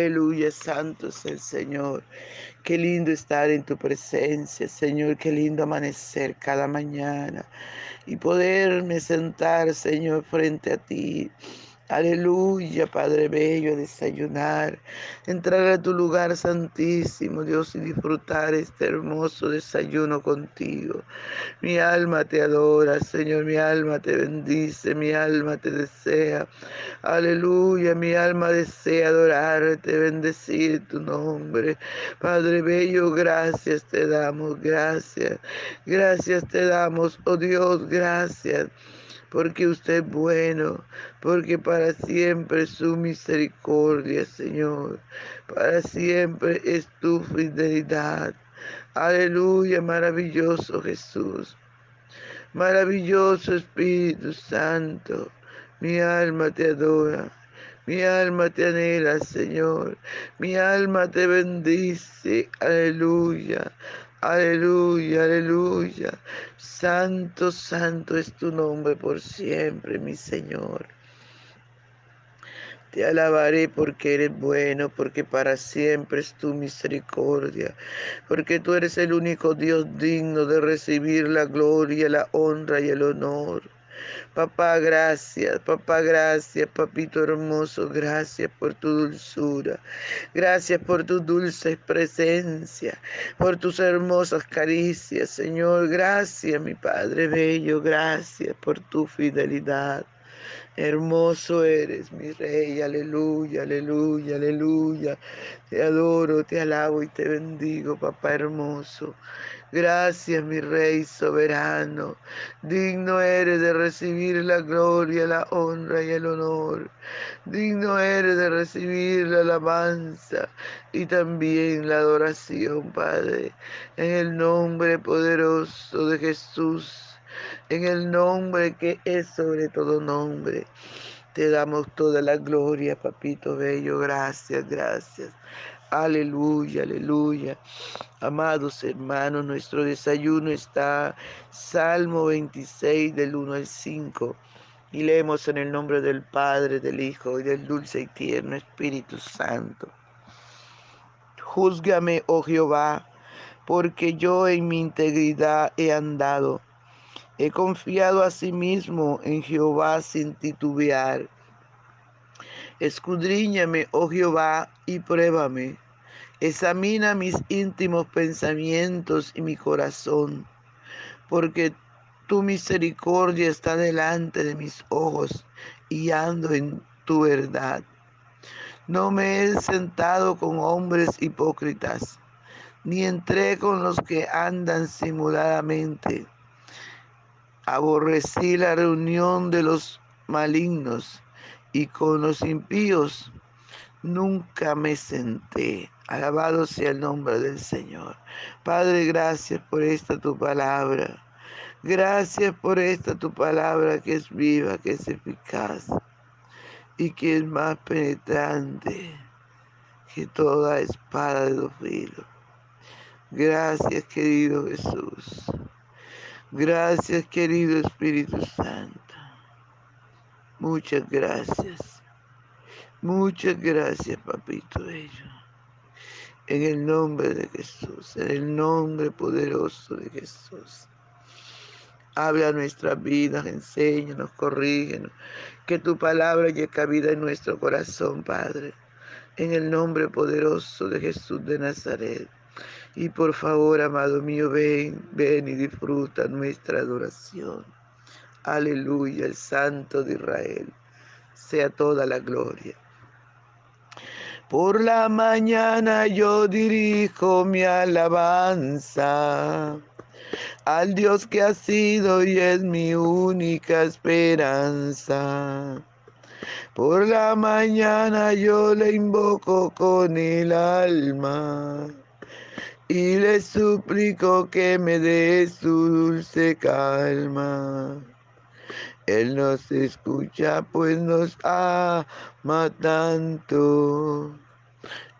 Aleluya, santo es el Señor. Qué lindo estar en tu presencia, Señor. Qué lindo amanecer cada mañana y poderme sentar, Señor, frente a ti Aleluya, Padre Bello, desayunar, entrar a tu lugar santísimo, Dios, y disfrutar este hermoso desayuno contigo. Mi alma te adora, Señor, mi alma te bendice, mi alma te desea. Aleluya, mi alma desea adorarte, bendecir tu nombre. Padre Bello, gracias te damos, gracias. Gracias te damos, oh Dios, gracias porque usted es bueno, porque para siempre es su misericordia, Señor. Para siempre es tu fidelidad. Aleluya, maravilloso Jesús. Maravilloso Espíritu Santo. Mi alma te adora. Mi alma te anhela, Señor. Mi alma te bendice. Aleluya. Aleluya, aleluya. Santo, santo es tu nombre por siempre, mi Señor. Te alabaré porque eres bueno, porque para siempre es tu misericordia, porque tú eres el único Dios digno de recibir la gloria, la honra y el honor. Papá, gracias, papá, gracias, papito hermoso, gracias por tu dulzura, gracias por tu dulce presencia, por tus hermosas caricias, Señor, gracias, mi Padre bello, gracias por tu fidelidad. Hermoso eres, mi rey, aleluya, aleluya, aleluya. Te adoro, te alabo y te bendigo, papá hermoso. Gracias, mi Rey soberano. Digno eres de recibir la gloria, la honra y el honor. Digno eres de recibir la alabanza y también la adoración, Padre. En el nombre poderoso de Jesús. En el nombre que es sobre todo nombre. Te damos toda la gloria, papito bello. Gracias, gracias. Aleluya, aleluya. Amados hermanos, nuestro desayuno está Salmo 26 del 1 al 5. Y leemos en el nombre del Padre, del Hijo y del dulce y tierno Espíritu Santo. Júzgame, oh Jehová, porque yo en mi integridad he andado. He confiado a sí mismo en Jehová sin titubear. Escudriñame, oh Jehová, y pruébame. Examina mis íntimos pensamientos y mi corazón, porque tu misericordia está delante de mis ojos y ando en tu verdad. No me he sentado con hombres hipócritas, ni entré con los que andan simuladamente. Aborrecí la reunión de los malignos y con los impíos nunca me senté. Alabado sea el nombre del Señor. Padre, gracias por esta tu palabra. Gracias por esta tu palabra que es viva, que es eficaz y que es más penetrante que toda espada de dos filos. Gracias, querido Jesús. Gracias, querido Espíritu Santo. Muchas gracias. Muchas gracias, papito bello. En el nombre de Jesús, en el nombre poderoso de Jesús. Habla nuestras vidas, enséñanos, corrígenos. Que tu palabra llegue cabida en nuestro corazón, Padre. En el nombre poderoso de Jesús de Nazaret. Y por favor, amado mío, ven, ven y disfruta nuestra adoración. Aleluya, el Santo de Israel. Sea toda la gloria. Por la mañana yo dirijo mi alabanza al Dios que ha sido y es mi única esperanza. Por la mañana yo le invoco con el alma y le suplico que me dé su dulce calma. Él nos escucha pues nos ama tanto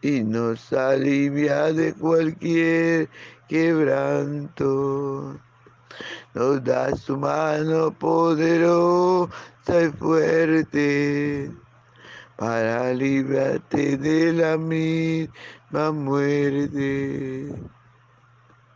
y nos alivia de cualquier quebranto. Nos da su mano poderosa y fuerte para librarte de la misma muerte.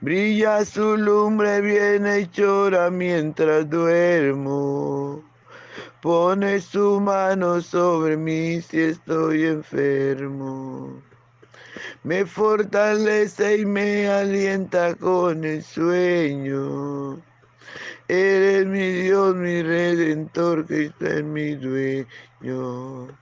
Brilla su lumbre bienhechora mientras duermo. Pone su mano sobre mí si estoy enfermo. Me fortalece y me alienta con el sueño. Eres mi Dios, mi redentor, Cristo es mi dueño.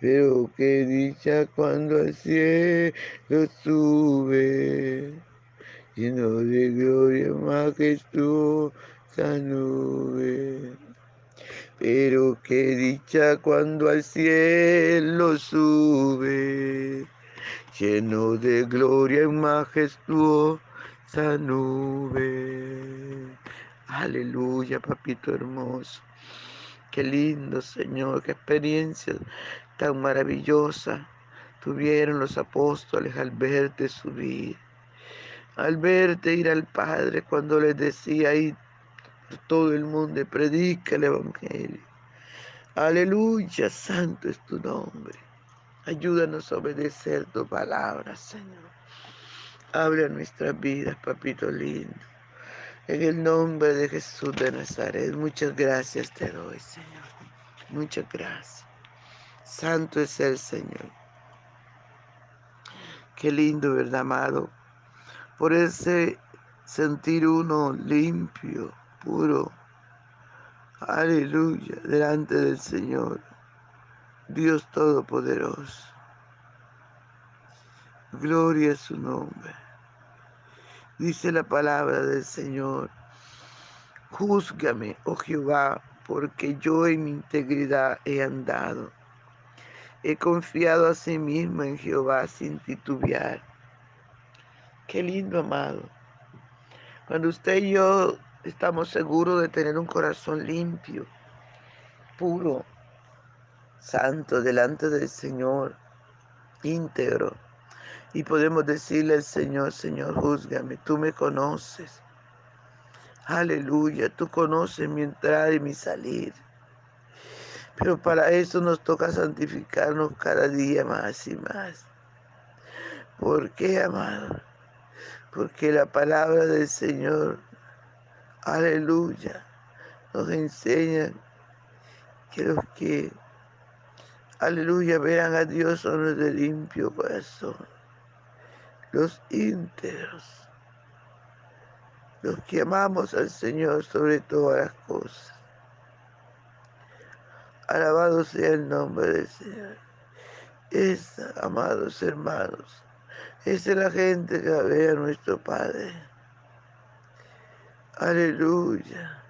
Pero qué dicha cuando al cielo sube, lleno de gloria majestuosa nube. Pero qué dicha cuando al cielo sube, lleno de gloria y majestuosa nube. Aleluya, papito hermoso. Qué lindo, Señor, qué experiencia tan maravillosa tuvieron los apóstoles al verte subir, al verte ir al Padre cuando les decía por todo el mundo predica el Evangelio. Aleluya, santo es tu nombre. Ayúdanos a obedecer tu palabra, Señor. Abre nuestras vidas, papito lindo. En el nombre de Jesús de Nazaret, muchas gracias te doy, Señor. Muchas gracias. Santo es el Señor. Qué lindo, ¿verdad, amado? Por ese sentir uno limpio, puro. Aleluya, delante del Señor. Dios Todopoderoso. Gloria a su nombre. Dice la palabra del Señor, júzgame, oh Jehová, porque yo en mi integridad he andado. He confiado a sí mismo en Jehová sin titubear. Qué lindo, amado. Cuando usted y yo estamos seguros de tener un corazón limpio, puro, santo delante del Señor, íntegro, y podemos decirle al Señor, Señor, júzgame, tú me conoces. Aleluya, tú conoces mi entrada y mi salir. Pero para eso nos toca santificarnos cada día más y más. ¿Por qué, amado? Porque la palabra del Señor, aleluya, nos enseña que los que, aleluya, verán a Dios son los de limpio corazón los íntegros, los que amamos al Señor sobre todas las cosas. Alabado sea el nombre del Señor. Esa, amados hermanos, es la gente que ve a nuestro Padre. Aleluya.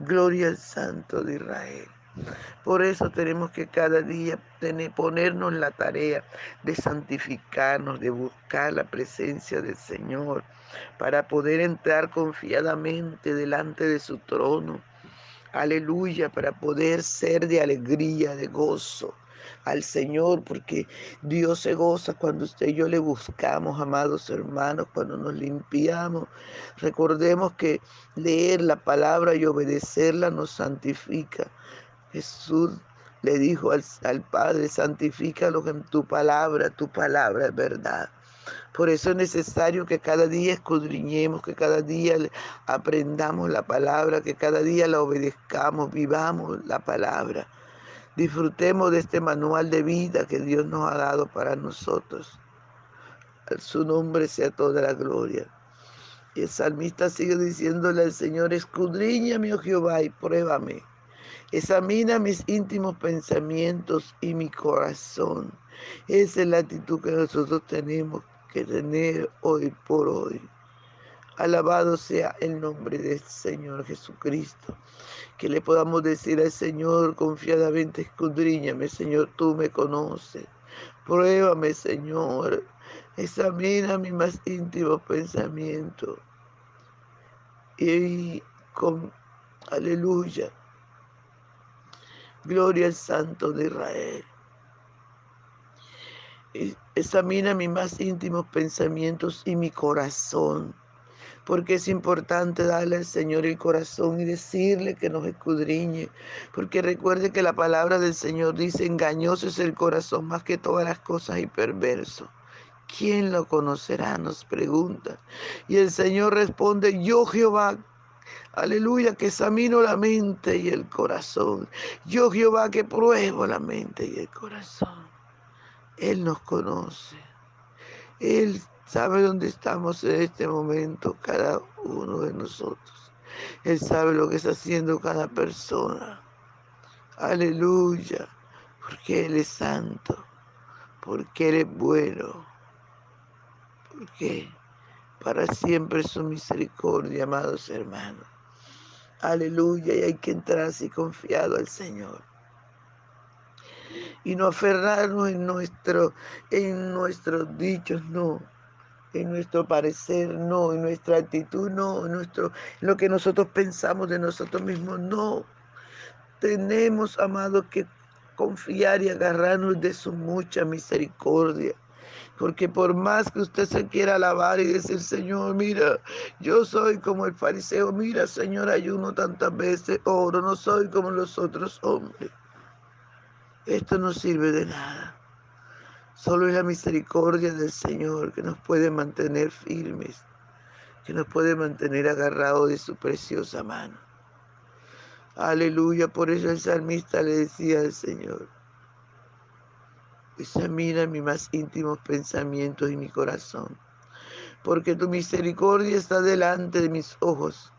Gloria al Santo de Israel. Por eso tenemos que cada día tener, ponernos la tarea de santificarnos, de buscar la presencia del Señor, para poder entrar confiadamente delante de su trono. Aleluya, para poder ser de alegría, de gozo al Señor, porque Dios se goza cuando usted y yo le buscamos, amados hermanos, cuando nos limpiamos. Recordemos que leer la palabra y obedecerla nos santifica. Jesús le dijo al, al Padre, santifícalo en tu palabra, tu palabra es verdad. Por eso es necesario que cada día escudriñemos, que cada día aprendamos la palabra, que cada día la obedezcamos, vivamos la palabra. Disfrutemos de este manual de vida que Dios nos ha dado para nosotros. Su nombre sea toda la gloria. Y el salmista sigue diciéndole al Señor, escudriñame, oh Jehová, y pruébame. Examina mis íntimos pensamientos y mi corazón. Esa es la actitud que nosotros tenemos que tener hoy por hoy. Alabado sea el nombre del Señor Jesucristo. Que le podamos decir al Señor confiadamente, escudriñame, Señor, tú me conoces. Pruébame, Señor. Examina mi más íntimo pensamiento. Y con aleluya. Gloria al Santo de Israel. Examina mis más íntimos pensamientos y mi corazón porque es importante darle al Señor el corazón y decirle que nos escudriñe, porque recuerde que la palabra del Señor dice, engañoso es el corazón más que todas las cosas y perverso. ¿Quién lo conocerá? Nos pregunta. Y el Señor responde, yo Jehová, aleluya, que examino la mente y el corazón. Yo Jehová que pruebo la mente y el corazón. Él nos conoce. Él sabe dónde estamos en este momento cada uno de nosotros. Él sabe lo que está haciendo cada persona. Aleluya, porque Él es santo, porque Él es bueno, porque para siempre su misericordia, amados hermanos. Aleluya, y hay que entrar así confiado al Señor y no aferrarnos en, en nuestros dichos, no, en nuestro parecer, no, en nuestra actitud, no, en, nuestro, lo que nosotros pensamos de nosotros mismos, no. Tenemos, amados, que confiar y agarrarnos de su mucha misericordia. Porque por más que usted se quiera alabar y decir, Señor, mira, yo soy como el fariseo, mira, Señor, ayuno tantas veces, oro, no soy como los otros hombres. Esto no sirve de nada. Solo es la misericordia del Señor que nos puede mantener firmes, que nos puede mantener agarrados de su preciosa mano. Aleluya, por eso el salmista le decía al Señor, examina mis más íntimos pensamientos y mi corazón, porque tu misericordia está delante de mis ojos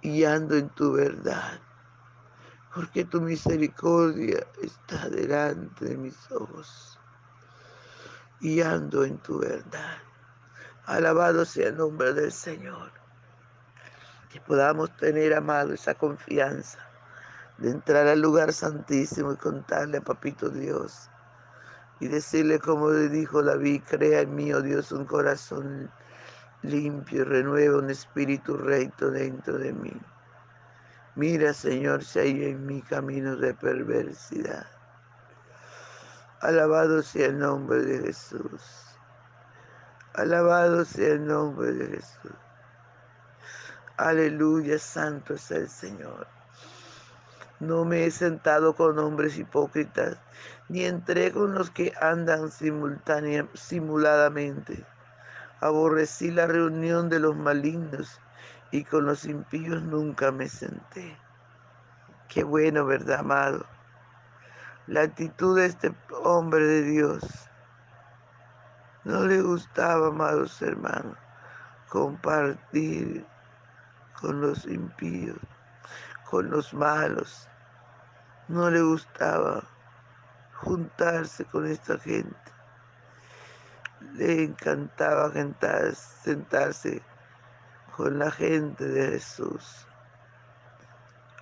y ando en tu verdad, porque tu misericordia está delante de mis ojos y ando en tu verdad. Alabado sea el nombre del Señor. Que podamos tener, amado, esa confianza de entrar al lugar santísimo y contarle a Papito Dios y decirle como le dijo David, crea en mí, oh Dios, un corazón limpio y renueva un espíritu recto dentro de mí. Mira, Señor, si hay en mi camino de perversidad Alabado sea el nombre de Jesús. Alabado sea el nombre de Jesús. Aleluya, santo es el Señor. No me he sentado con hombres hipócritas, ni entré con los que andan simuladamente. Aborrecí la reunión de los malignos y con los impíos nunca me senté. Qué bueno, ¿verdad, amado? la actitud de este hombre de Dios. No le gustaba, amados hermanos, compartir con los impíos, con los malos. No le gustaba juntarse con esta gente. Le encantaba sentarse con la gente de Jesús.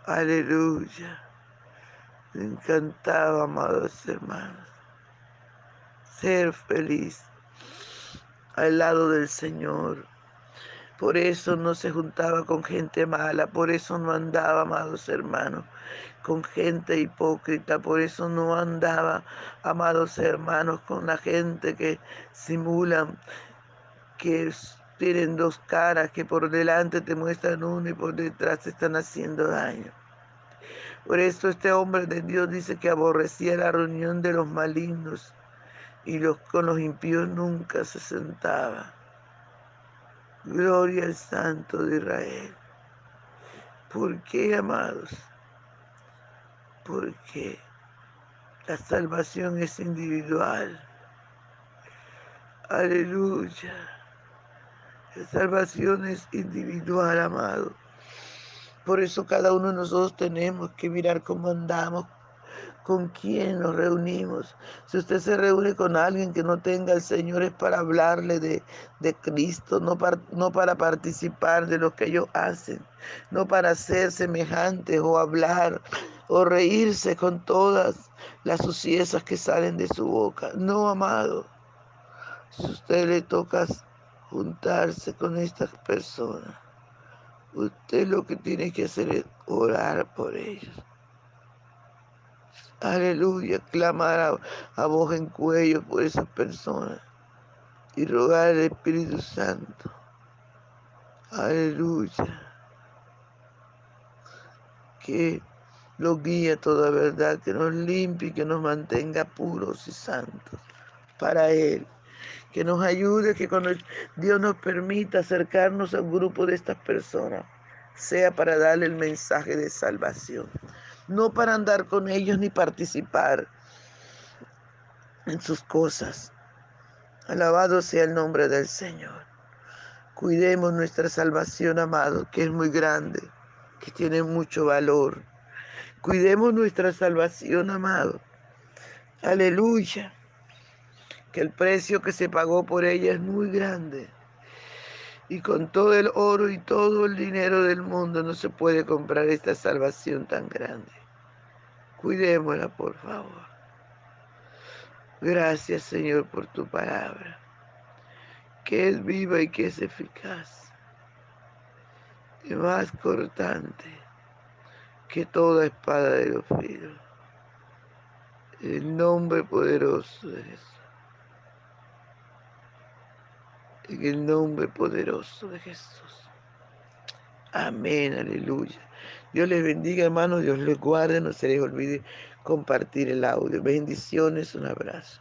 Aleluya. Me encantaba, amados hermanos, ser feliz al lado del Señor. Por eso no se juntaba con gente mala, por eso no andaba, amados hermanos, con gente hipócrita, por eso no andaba, amados hermanos, con la gente que simulan que tienen dos caras, que por delante te muestran uno y por detrás te están haciendo daño. Por eso este hombre de Dios dice que aborrecía la reunión de los malignos y los, con los impíos nunca se sentaba. Gloria al Santo de Israel. ¿Por qué, amados? Porque la salvación es individual. Aleluya. Salvación es individual, amado. Por eso cada uno de nosotros tenemos que mirar cómo andamos, con quién nos reunimos. Si usted se reúne con alguien que no tenga el Señor es para hablarle de, de Cristo, no para, no para participar de lo que ellos hacen, no para ser semejantes o hablar o reírse con todas las suciezas que salen de su boca. No, amado. Si usted le toca juntarse con estas personas, usted lo que tiene que hacer es orar por ellos Aleluya, clamar a, voz en cuello por esas personas y rogar al Espíritu Santo. Aleluya. Que lo guíe a toda verdad, que nos limpie, que nos mantenga puros y santos para Él. Que nos ayude, que cuando Dios nos permita acercarnos a un grupo de estas personas, sea para darle el mensaje de salvación no para andar con ellos ni participar en sus cosas. Alabado sea el nombre del Señor. Cuidemos nuestra salvación, amado, que es muy grande, que tiene mucho valor. Cuidemos nuestra salvación, amado. Aleluya. Que el precio que se pagó por ella es muy grande. Y con todo el oro y todo el dinero del mundo no se puede comprar esta salvación tan grande. Cuidémosla, por favor. Gracias, Señor, por tu palabra, que es viva y que es eficaz, y más cortante que toda espada de los filos. el nombre poderoso de Jesús. En el nombre poderoso de Jesús. Amén, aleluya. Dios les bendiga, hermanos, Dios les guarde, no se les olvide compartir el audio. Bendiciones, un abrazo.